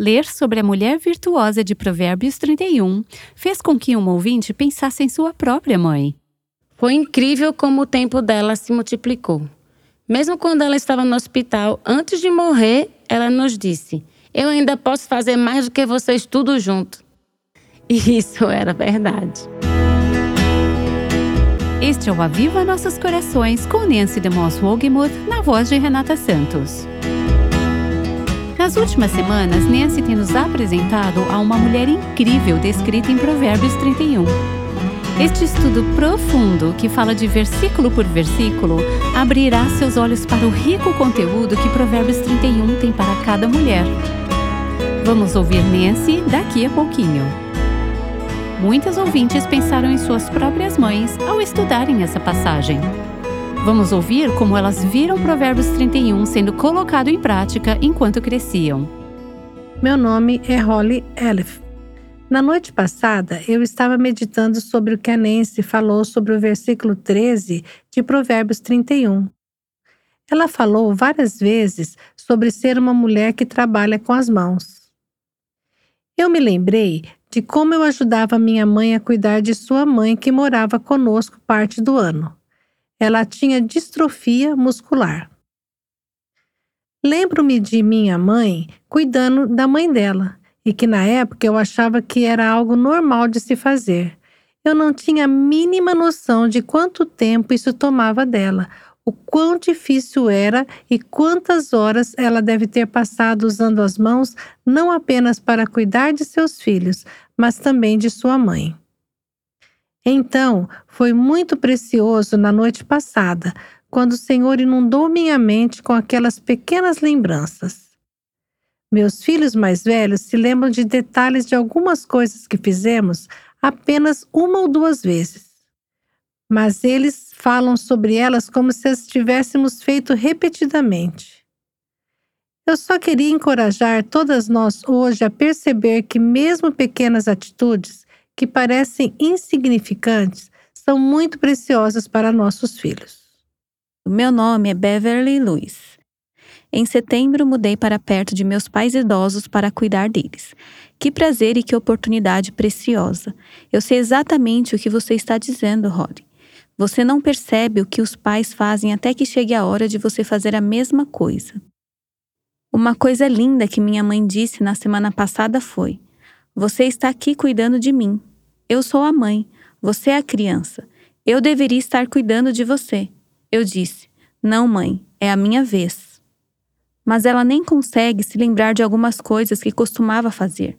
Ler sobre a mulher virtuosa de Provérbios 31 fez com que um ouvinte pensasse em sua própria mãe. Foi incrível como o tempo dela se multiplicou. Mesmo quando ela estava no hospital, antes de morrer, ela nos disse: Eu ainda posso fazer mais do que vocês tudo junto. E isso era verdade. Este é o Aviva Nossos Corações com Nancy DeMoss Wogemuth na voz de Renata Santos. Nas últimas semanas, Nancy tem nos apresentado a uma mulher incrível descrita em Provérbios 31. Este estudo profundo, que fala de versículo por versículo, abrirá seus olhos para o rico conteúdo que Provérbios 31 tem para cada mulher. Vamos ouvir Nancy daqui a pouquinho. Muitas ouvintes pensaram em suas próprias mães ao estudarem essa passagem. Vamos ouvir como elas viram Provérbios 31 sendo colocado em prática enquanto cresciam. Meu nome é Holly Elif. Na noite passada, eu estava meditando sobre o que a Nancy falou sobre o versículo 13 de Provérbios 31. Ela falou várias vezes sobre ser uma mulher que trabalha com as mãos. Eu me lembrei de como eu ajudava minha mãe a cuidar de sua mãe que morava conosco parte do ano. Ela tinha distrofia muscular. Lembro-me de minha mãe cuidando da mãe dela e que na época eu achava que era algo normal de se fazer. Eu não tinha a mínima noção de quanto tempo isso tomava dela, o quão difícil era e quantas horas ela deve ter passado usando as mãos não apenas para cuidar de seus filhos, mas também de sua mãe. Então, foi muito precioso na noite passada, quando o Senhor inundou minha mente com aquelas pequenas lembranças. Meus filhos mais velhos se lembram de detalhes de algumas coisas que fizemos apenas uma ou duas vezes. Mas eles falam sobre elas como se as tivéssemos feito repetidamente. Eu só queria encorajar todas nós hoje a perceber que, mesmo pequenas atitudes que parecem insignificantes, são muito preciosas para nossos filhos. O meu nome é Beverly Lewis. Em setembro, mudei para perto de meus pais idosos para cuidar deles. Que prazer e que oportunidade preciosa. Eu sei exatamente o que você está dizendo, Holly. Você não percebe o que os pais fazem até que chegue a hora de você fazer a mesma coisa. Uma coisa linda que minha mãe disse na semana passada foi: Você está aqui cuidando de mim. Eu sou a mãe, você é a criança. Eu deveria estar cuidando de você. Eu disse: Não, mãe, é a minha vez. Mas ela nem consegue se lembrar de algumas coisas que costumava fazer.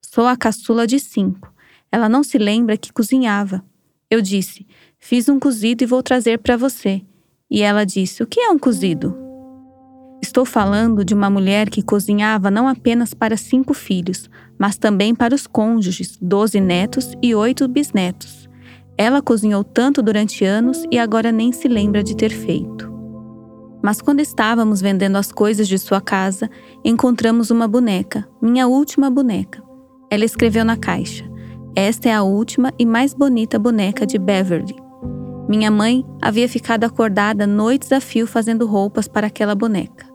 Sou a caçula de cinco. Ela não se lembra que cozinhava. Eu disse: Fiz um cozido e vou trazer para você. E ela disse: O que é um cozido? Estou falando de uma mulher que cozinhava não apenas para cinco filhos, mas também para os cônjuges, doze netos e oito bisnetos. Ela cozinhou tanto durante anos e agora nem se lembra de ter feito. Mas quando estávamos vendendo as coisas de sua casa, encontramos uma boneca, minha última boneca. Ela escreveu na caixa: Esta é a última e mais bonita boneca de Beverly. Minha mãe havia ficado acordada noites a fio fazendo roupas para aquela boneca.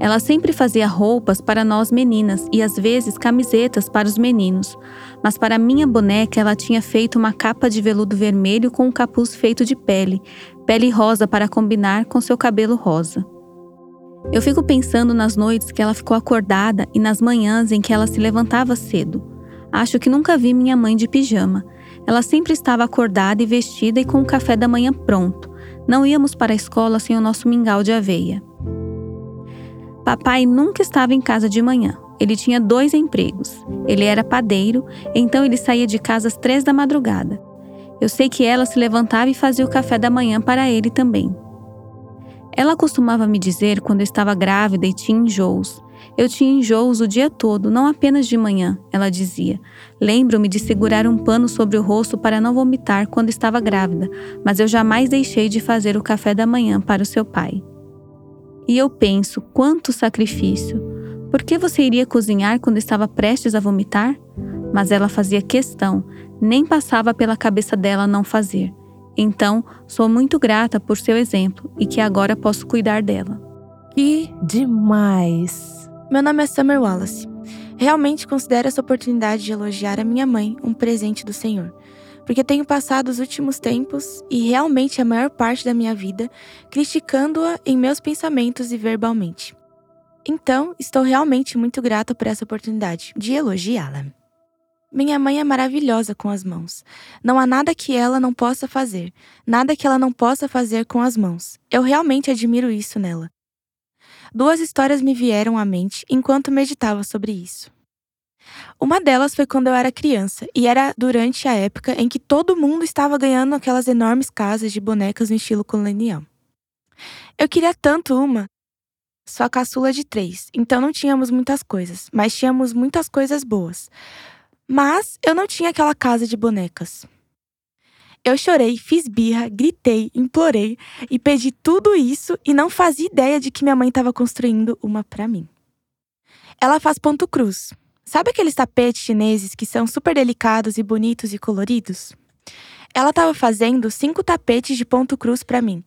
Ela sempre fazia roupas para nós meninas e às vezes camisetas para os meninos, mas para minha boneca ela tinha feito uma capa de veludo vermelho com um capuz feito de pele, pele rosa para combinar com seu cabelo rosa. Eu fico pensando nas noites que ela ficou acordada e nas manhãs em que ela se levantava cedo. Acho que nunca vi minha mãe de pijama, ela sempre estava acordada e vestida e com o café da manhã pronto. Não íamos para a escola sem o nosso mingau de aveia. Papai nunca estava em casa de manhã. Ele tinha dois empregos. Ele era padeiro, então ele saía de casa às três da madrugada. Eu sei que ela se levantava e fazia o café da manhã para ele também. Ela costumava me dizer quando eu estava grávida e tinha enjoos. Eu tinha enjoos o dia todo, não apenas de manhã, ela dizia. Lembro-me de segurar um pano sobre o rosto para não vomitar quando estava grávida, mas eu jamais deixei de fazer o café da manhã para o seu pai. E eu penso, quanto sacrifício! Por que você iria cozinhar quando estava prestes a vomitar? Mas ela fazia questão, nem passava pela cabeça dela não fazer. Então, sou muito grata por seu exemplo e que agora posso cuidar dela. Que demais! Meu nome é Summer Wallace. Realmente considero essa oportunidade de elogiar a minha mãe um presente do Senhor, porque tenho passado os últimos tempos e realmente a maior parte da minha vida criticando-a em meus pensamentos e verbalmente. Então, estou realmente muito grata por essa oportunidade de elogiá-la. Minha mãe é maravilhosa com as mãos. Não há nada que ela não possa fazer, nada que ela não possa fazer com as mãos. Eu realmente admiro isso nela. Duas histórias me vieram à mente enquanto meditava sobre isso. Uma delas foi quando eu era criança, e era durante a época em que todo mundo estava ganhando aquelas enormes casas de bonecas no estilo colonial. Eu queria tanto uma, só caçula de três, então não tínhamos muitas coisas, mas tínhamos muitas coisas boas. Mas eu não tinha aquela casa de bonecas. Eu chorei, fiz birra, gritei, implorei e pedi tudo isso e não fazia ideia de que minha mãe estava construindo uma para mim. Ela faz ponto cruz. Sabe aqueles tapetes chineses que são super delicados e bonitos e coloridos? Ela estava fazendo cinco tapetes de ponto cruz para mim,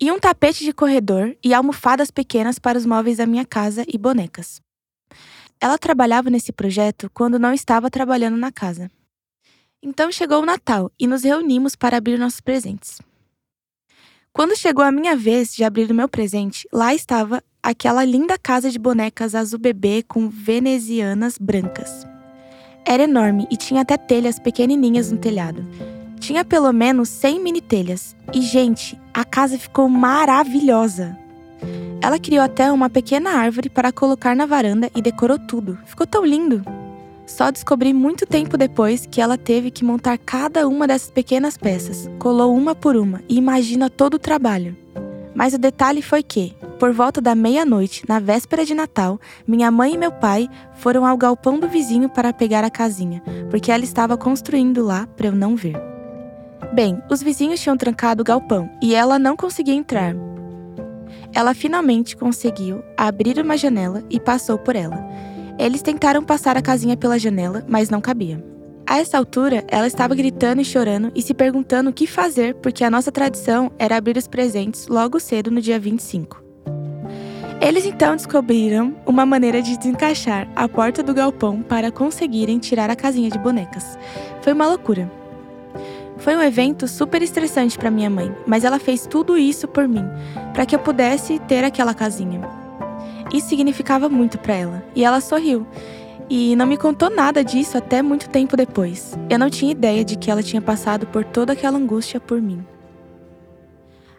e um tapete de corredor e almofadas pequenas para os móveis da minha casa e bonecas. Ela trabalhava nesse projeto quando não estava trabalhando na casa. Então chegou o Natal e nos reunimos para abrir nossos presentes. Quando chegou a minha vez de abrir o meu presente, lá estava aquela linda casa de bonecas azul bebê com venezianas brancas. Era enorme e tinha até telhas pequenininhas no telhado. Tinha pelo menos 100 mini telhas. E, gente, a casa ficou maravilhosa. Ela criou até uma pequena árvore para colocar na varanda e decorou tudo. Ficou tão lindo! Só descobri muito tempo depois que ela teve que montar cada uma dessas pequenas peças, colou uma por uma e imagina todo o trabalho. Mas o detalhe foi que, por volta da meia-noite, na véspera de Natal, minha mãe e meu pai foram ao galpão do vizinho para pegar a casinha, porque ela estava construindo lá para eu não ver. Bem, os vizinhos tinham trancado o galpão e ela não conseguia entrar. Ela finalmente conseguiu abrir uma janela e passou por ela. Eles tentaram passar a casinha pela janela, mas não cabia. A essa altura, ela estava gritando e chorando e se perguntando o que fazer, porque a nossa tradição era abrir os presentes logo cedo no dia 25. Eles então descobriram uma maneira de desencaixar a porta do galpão para conseguirem tirar a casinha de bonecas. Foi uma loucura. Foi um evento super estressante para minha mãe, mas ela fez tudo isso por mim, para que eu pudesse ter aquela casinha. Isso significava muito para ela, e ela sorriu. E não me contou nada disso até muito tempo depois. Eu não tinha ideia de que ela tinha passado por toda aquela angústia por mim.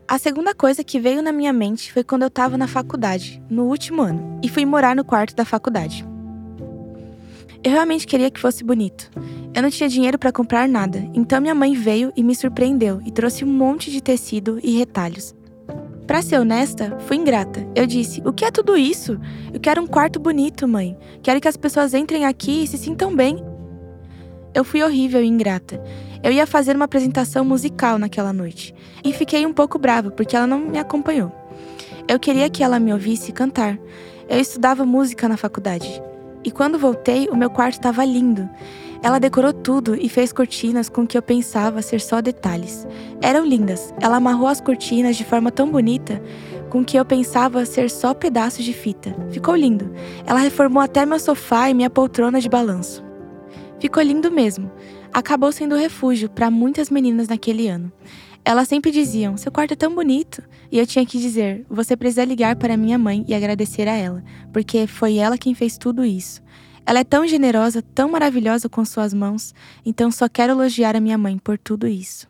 A segunda coisa que veio na minha mente foi quando eu estava na faculdade, no último ano, e fui morar no quarto da faculdade. Eu realmente queria que fosse bonito. Eu não tinha dinheiro para comprar nada, então minha mãe veio e me surpreendeu e trouxe um monte de tecido e retalhos. Para ser honesta, fui ingrata. Eu disse: O que é tudo isso? Eu quero um quarto bonito, mãe. Quero que as pessoas entrem aqui e se sintam bem. Eu fui horrível e ingrata. Eu ia fazer uma apresentação musical naquela noite e fiquei um pouco brava porque ela não me acompanhou. Eu queria que ela me ouvisse cantar. Eu estudava música na faculdade. E quando voltei, o meu quarto estava lindo. Ela decorou tudo e fez cortinas com que eu pensava ser só detalhes. Eram lindas. Ela amarrou as cortinas de forma tão bonita com que eu pensava ser só pedaços de fita. Ficou lindo. Ela reformou até meu sofá e minha poltrona de balanço. Ficou lindo mesmo. Acabou sendo refúgio para muitas meninas naquele ano. Elas sempre diziam: Seu quarto é tão bonito. E eu tinha que dizer: Você precisa ligar para minha mãe e agradecer a ela, porque foi ela quem fez tudo isso. Ela é tão generosa, tão maravilhosa com suas mãos, então só quero elogiar a minha mãe por tudo isso.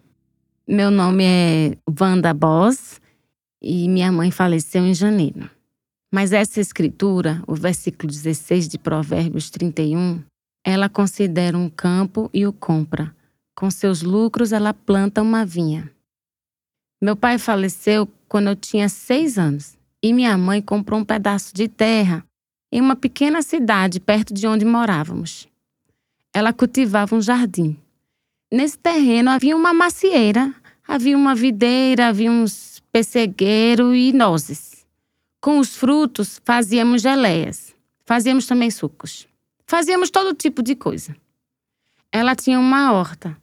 Meu nome é Wanda Boss e minha mãe faleceu em janeiro. Mas essa escritura, o versículo 16 de Provérbios 31, ela considera um campo e o compra. Com seus lucros, ela planta uma vinha. Meu pai faleceu quando eu tinha seis anos e minha mãe comprou um pedaço de terra em uma pequena cidade perto de onde morávamos. Ela cultivava um jardim. Nesse terreno havia uma macieira, havia uma videira, havia uns pessegueiros e nozes. Com os frutos fazíamos geleias, fazíamos também sucos. Fazíamos todo tipo de coisa. Ela tinha uma horta.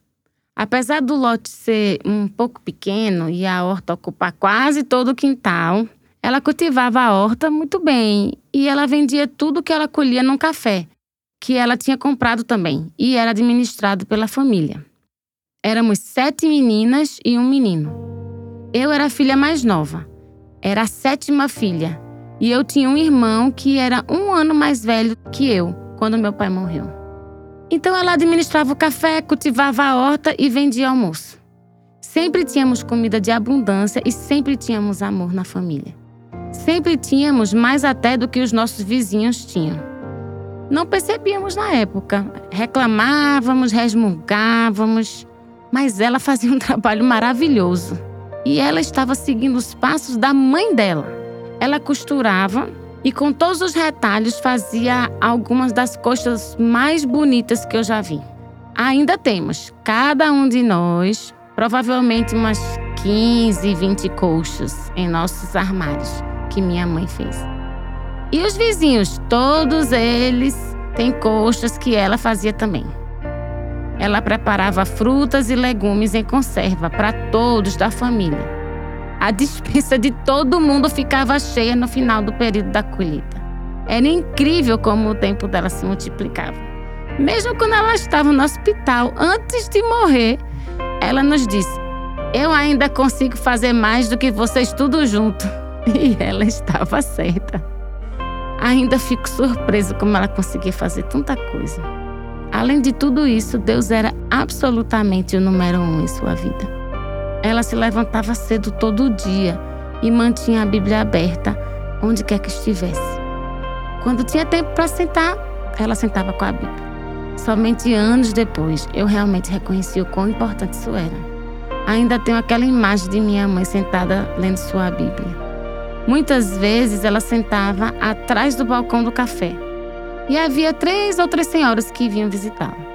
Apesar do lote ser um pouco pequeno e a horta ocupar quase todo o quintal, ela cultivava a horta muito bem e ela vendia tudo que ela colhia num café, que ela tinha comprado também, e era administrado pela família. Éramos sete meninas e um menino. Eu era a filha mais nova. Era a sétima filha. E eu tinha um irmão que era um ano mais velho que eu, quando meu pai morreu. Então ela administrava o café, cultivava a horta e vendia almoço. Sempre tínhamos comida de abundância e sempre tínhamos amor na família. Sempre tínhamos mais até do que os nossos vizinhos tinham. Não percebíamos na época, reclamávamos, resmungávamos, mas ela fazia um trabalho maravilhoso. E ela estava seguindo os passos da mãe dela. Ela costurava e com todos os retalhos fazia algumas das costas mais bonitas que eu já vi. Ainda temos, cada um de nós, provavelmente umas 15, 20 coxas em nossos armários que minha mãe fez. E os vizinhos, todos eles têm coxas que ela fazia também. Ela preparava frutas e legumes em conserva para todos da família. A dispensa de todo mundo ficava cheia no final do período da colheita. Era incrível como o tempo dela se multiplicava. Mesmo quando ela estava no hospital, antes de morrer, ela nos disse: Eu ainda consigo fazer mais do que vocês tudo junto. E ela estava certa. Ainda fico surpresa como ela conseguia fazer tanta coisa. Além de tudo isso, Deus era absolutamente o número um em sua vida. Ela se levantava cedo todo dia e mantinha a Bíblia aberta onde quer que estivesse. Quando tinha tempo para sentar, ela sentava com a Bíblia. Somente anos depois eu realmente reconheci o quão importante isso era. Ainda tenho aquela imagem de minha mãe sentada lendo sua Bíblia. Muitas vezes ela sentava atrás do balcão do café e havia três ou três senhoras que vinham visitá-la.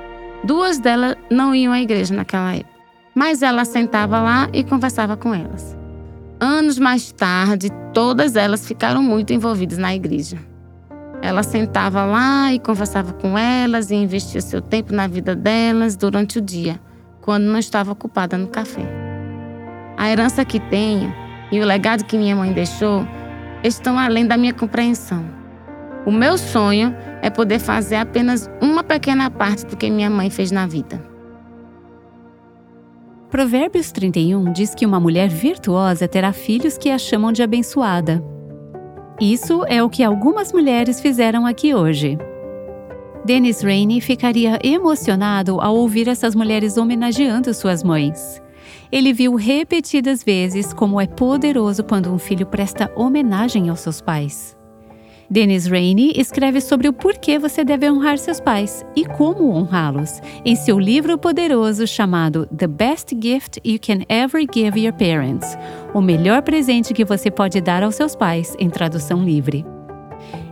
Duas delas não iam à igreja naquela época mas ela sentava lá e conversava com elas. Anos mais tarde, todas elas ficaram muito envolvidas na igreja. Ela sentava lá e conversava com elas e investia seu tempo na vida delas durante o dia, quando não estava ocupada no café. A herança que tenho e o legado que minha mãe deixou estão além da minha compreensão. O meu sonho é poder fazer apenas uma pequena parte do que minha mãe fez na vida. Provérbios 31 diz que uma mulher virtuosa terá filhos que a chamam de abençoada. Isso é o que algumas mulheres fizeram aqui hoje. Dennis Rainey ficaria emocionado ao ouvir essas mulheres homenageando suas mães. Ele viu repetidas vezes como é poderoso quando um filho presta homenagem aos seus pais. Dennis Rainey escreve sobre o porquê você deve honrar seus pais e como honrá-los, em seu livro poderoso chamado The Best Gift You Can Ever Give Your Parents O melhor presente que você pode dar aos seus pais, em tradução livre.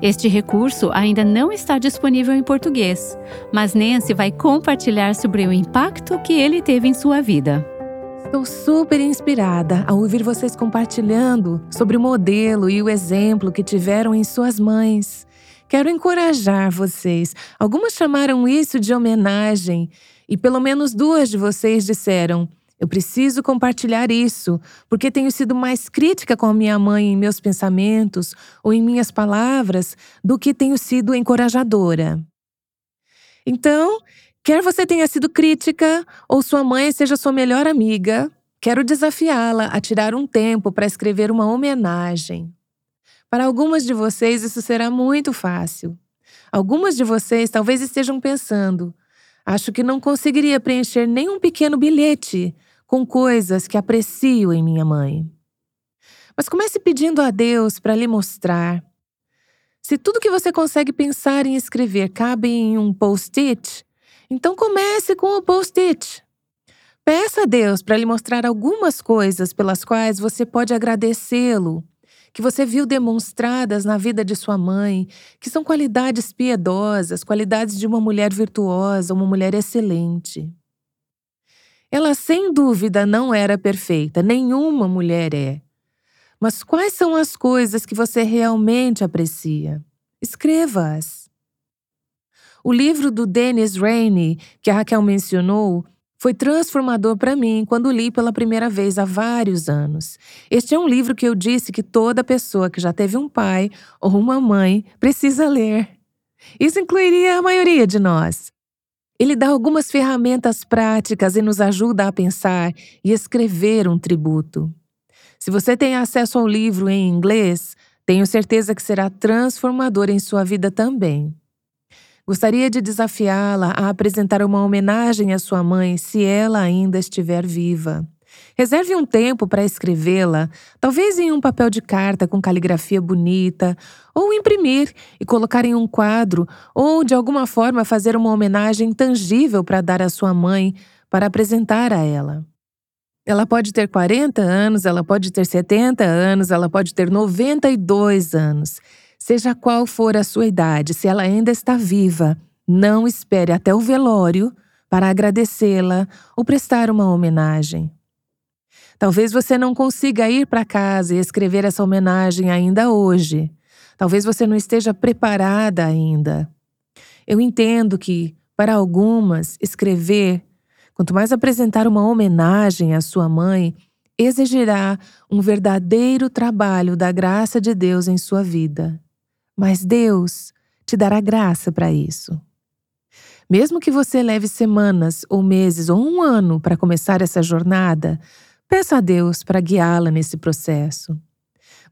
Este recurso ainda não está disponível em português, mas Nancy vai compartilhar sobre o impacto que ele teve em sua vida. Estou super inspirada ao ouvir vocês compartilhando sobre o modelo e o exemplo que tiveram em suas mães. Quero encorajar vocês. Algumas chamaram isso de homenagem, e pelo menos duas de vocês disseram: Eu preciso compartilhar isso, porque tenho sido mais crítica com a minha mãe em meus pensamentos ou em minhas palavras do que tenho sido encorajadora. Então, Quer você tenha sido crítica ou sua mãe seja sua melhor amiga, quero desafiá-la a tirar um tempo para escrever uma homenagem. Para algumas de vocês, isso será muito fácil. Algumas de vocês talvez estejam pensando: acho que não conseguiria preencher nenhum pequeno bilhete com coisas que aprecio em minha mãe. Mas comece pedindo a Deus para lhe mostrar. Se tudo que você consegue pensar em escrever cabe em um post-it, então comece com o post-it. Peça a Deus para lhe mostrar algumas coisas pelas quais você pode agradecê-lo, que você viu demonstradas na vida de sua mãe, que são qualidades piedosas, qualidades de uma mulher virtuosa, uma mulher excelente. Ela sem dúvida não era perfeita, nenhuma mulher é. Mas quais são as coisas que você realmente aprecia? Escreva-as. O livro do Dennis Rainey, que a Raquel mencionou, Foi transformador para mim quando li pela primeira vez há vários anos. Este é um livro que eu disse que toda pessoa que já teve um pai ou uma mãe precisa ler. Isso incluiria a maioria de nós. Ele dá algumas ferramentas práticas e nos ajuda a pensar e escrever um tributo. Se você tem acesso ao livro em inglês, tenho certeza que será transformador em sua vida também. Gostaria de desafiá-la a apresentar uma homenagem à sua mãe se ela ainda estiver viva. Reserve um tempo para escrevê-la, talvez em um papel de carta com caligrafia bonita, ou imprimir e colocar em um quadro, ou de alguma forma fazer uma homenagem tangível para dar à sua mãe, para apresentar a ela. Ela pode ter 40 anos, ela pode ter 70 anos, ela pode ter 92 anos. Seja qual for a sua idade, se ela ainda está viva, não espere até o velório para agradecê-la ou prestar uma homenagem. Talvez você não consiga ir para casa e escrever essa homenagem ainda hoje. Talvez você não esteja preparada ainda. Eu entendo que, para algumas, escrever, quanto mais apresentar uma homenagem à sua mãe, exigirá um verdadeiro trabalho da graça de Deus em sua vida. Mas Deus te dará graça para isso. Mesmo que você leve semanas ou meses ou um ano para começar essa jornada, peça a Deus para guiá-la nesse processo.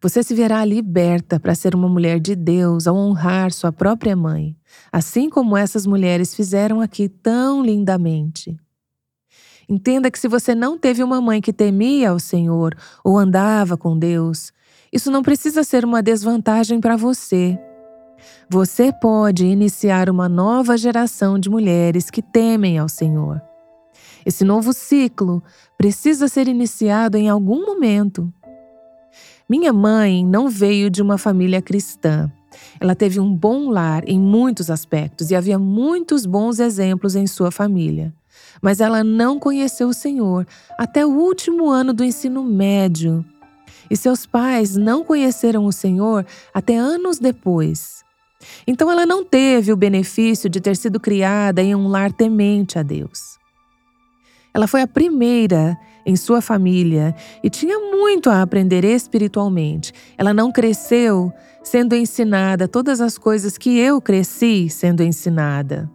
Você se verá liberta para ser uma mulher de Deus ao honrar sua própria mãe, assim como essas mulheres fizeram aqui tão lindamente. Entenda que se você não teve uma mãe que temia ao Senhor ou andava com Deus, isso não precisa ser uma desvantagem para você. Você pode iniciar uma nova geração de mulheres que temem ao Senhor. Esse novo ciclo precisa ser iniciado em algum momento. Minha mãe não veio de uma família cristã. Ela teve um bom lar em muitos aspectos e havia muitos bons exemplos em sua família. Mas ela não conheceu o Senhor até o último ano do ensino médio e seus pais não conheceram o Senhor até anos depois. Então ela não teve o benefício de ter sido criada em um lar temente a Deus. Ela foi a primeira em sua família e tinha muito a aprender espiritualmente. Ela não cresceu sendo ensinada todas as coisas que eu cresci sendo ensinada.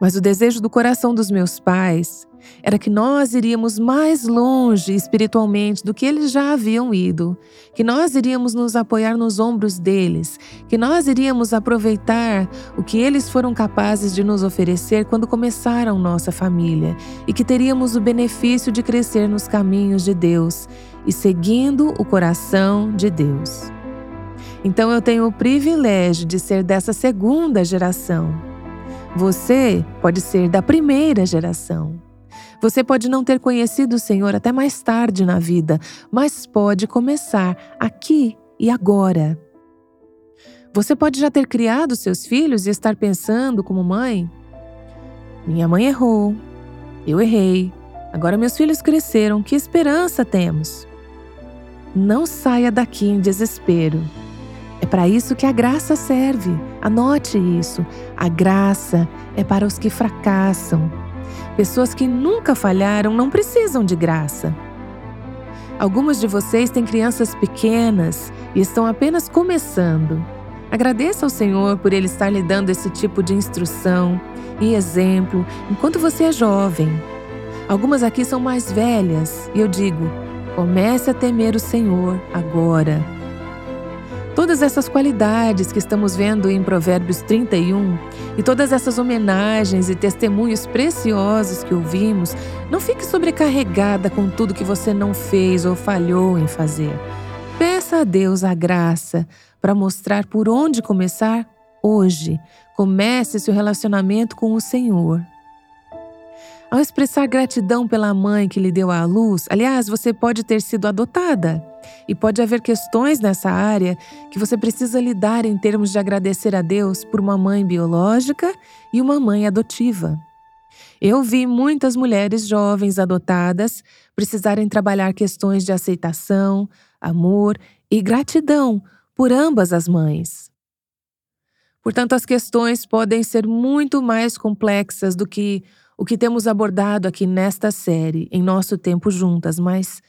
Mas o desejo do coração dos meus pais era que nós iríamos mais longe espiritualmente do que eles já haviam ido, que nós iríamos nos apoiar nos ombros deles, que nós iríamos aproveitar o que eles foram capazes de nos oferecer quando começaram nossa família e que teríamos o benefício de crescer nos caminhos de Deus e seguindo o coração de Deus. Então eu tenho o privilégio de ser dessa segunda geração. Você pode ser da primeira geração. Você pode não ter conhecido o Senhor até mais tarde na vida, mas pode começar aqui e agora. Você pode já ter criado seus filhos e estar pensando como mãe: minha mãe errou, eu errei, agora meus filhos cresceram, que esperança temos? Não saia daqui em desespero. É para isso que a graça serve. Anote isso. A graça é para os que fracassam Pessoas que nunca falharam não precisam de graça. Algumas de vocês têm crianças pequenas e estão apenas começando. Agradeça ao Senhor por Ele estar lhe dando esse tipo de instrução e exemplo enquanto você é jovem. Algumas aqui são mais velhas e eu digo: comece a temer o Senhor agora. Todas essas qualidades que estamos vendo em Provérbios 31 e todas essas homenagens e testemunhos preciosos que ouvimos, não fique sobrecarregada com tudo que você não fez ou falhou em fazer. Peça a Deus a graça para mostrar por onde começar hoje. Comece seu relacionamento com o Senhor. Ao expressar gratidão pela mãe que lhe deu à luz, aliás, você pode ter sido adotada. E pode haver questões nessa área que você precisa lidar em termos de agradecer a Deus por uma mãe biológica e uma mãe adotiva. Eu vi muitas mulheres jovens adotadas precisarem trabalhar questões de aceitação, amor e gratidão por ambas as mães. Portanto, as questões podem ser muito mais complexas do que o que temos abordado aqui nesta série, em nosso tempo juntas, mas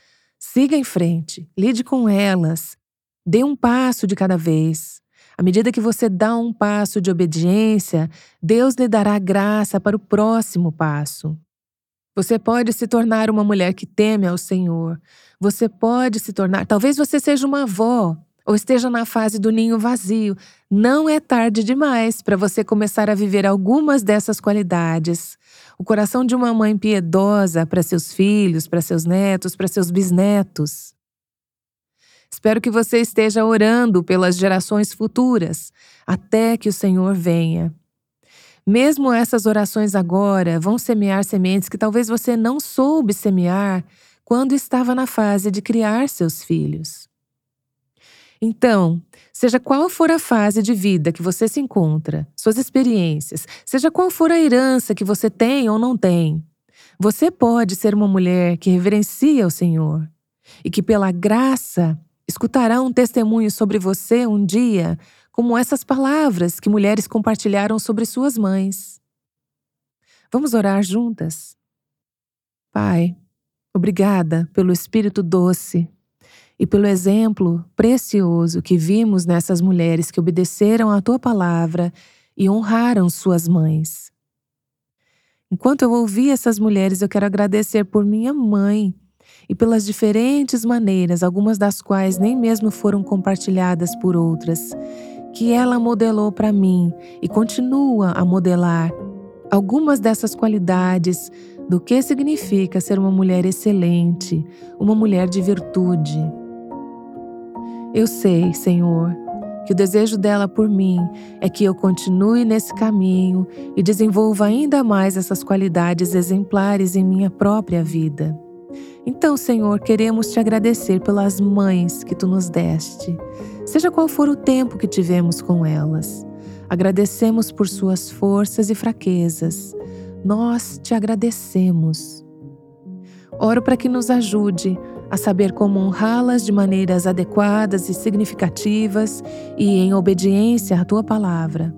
siga em frente, lide com elas, dê um passo de cada vez. À medida que você dá um passo de obediência, Deus lhe dará graça para o próximo passo. Você pode se tornar uma mulher que teme ao Senhor. Você pode se tornar. Talvez você seja uma avó ou esteja na fase do ninho vazio. Não é tarde demais para você começar a viver algumas dessas qualidades. O coração de uma mãe piedosa para seus filhos, para seus netos, para seus bisnetos. Espero que você esteja orando pelas gerações futuras, até que o Senhor venha. Mesmo essas orações agora vão semear sementes que talvez você não soube semear quando estava na fase de criar seus filhos. Então, seja qual for a fase de vida que você se encontra, suas experiências, seja qual for a herança que você tem ou não tem, você pode ser uma mulher que reverencia o Senhor e que, pela graça, escutará um testemunho sobre você um dia como essas palavras que mulheres compartilharam sobre suas mães. Vamos orar juntas? Pai, obrigada pelo Espírito doce e pelo exemplo precioso que vimos nessas mulheres que obedeceram à tua palavra e honraram suas mães. Enquanto eu ouvi essas mulheres, eu quero agradecer por minha mãe e pelas diferentes maneiras, algumas das quais nem mesmo foram compartilhadas por outras, que ela modelou para mim e continua a modelar algumas dessas qualidades do que significa ser uma mulher excelente, uma mulher de virtude. Eu sei, Senhor, que o desejo dela por mim é que eu continue nesse caminho e desenvolva ainda mais essas qualidades exemplares em minha própria vida. Então, Senhor, queremos te agradecer pelas mães que tu nos deste, seja qual for o tempo que tivemos com elas. Agradecemos por suas forças e fraquezas. Nós te agradecemos. Oro para que nos ajude a saber como honrá-las de maneiras adequadas e significativas e em obediência à tua palavra.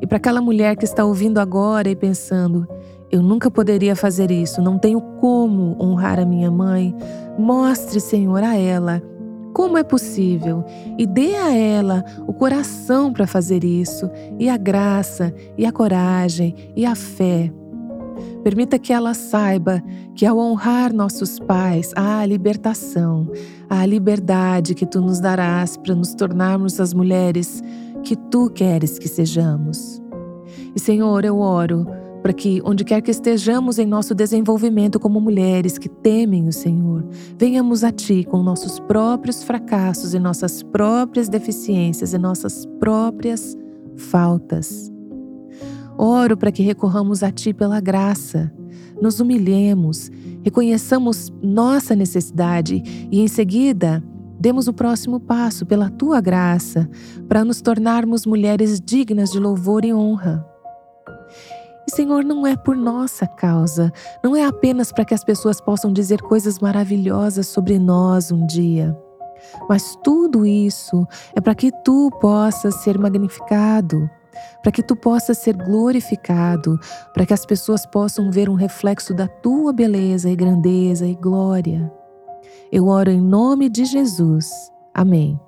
E para aquela mulher que está ouvindo agora e pensando, eu nunca poderia fazer isso, não tenho como honrar a minha mãe. Mostre, Senhor, a ela como é possível e dê a ela o coração para fazer isso, e a graça, e a coragem, e a fé. Permita que ela saiba que ao honrar nossos pais há a libertação, há a liberdade que tu nos darás para nos tornarmos as mulheres que tu queres que sejamos. E Senhor, eu oro para que, onde quer que estejamos em nosso desenvolvimento como mulheres que temem o Senhor, venhamos a Ti com nossos próprios fracassos e nossas próprias deficiências e nossas próprias faltas. Oro para que recorramos a Ti pela graça, nos humilhemos, reconheçamos nossa necessidade e, em seguida, demos o próximo passo pela Tua graça para nos tornarmos mulheres dignas de louvor e honra. E, Senhor, não é por nossa causa, não é apenas para que as pessoas possam dizer coisas maravilhosas sobre nós um dia. Mas tudo isso é para que tu possas ser magnificado, para que tu possas ser glorificado, para que as pessoas possam ver um reflexo da tua beleza e grandeza e glória. Eu oro em nome de Jesus. Amém.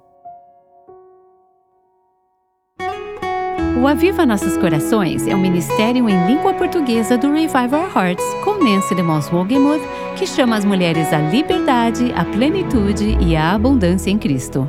O Aviva Nossos Corações é um ministério em língua portuguesa do Revive Our Hearts, com Nancy DeMoss Wogemuth, que chama as mulheres à liberdade, à plenitude e à abundância em Cristo.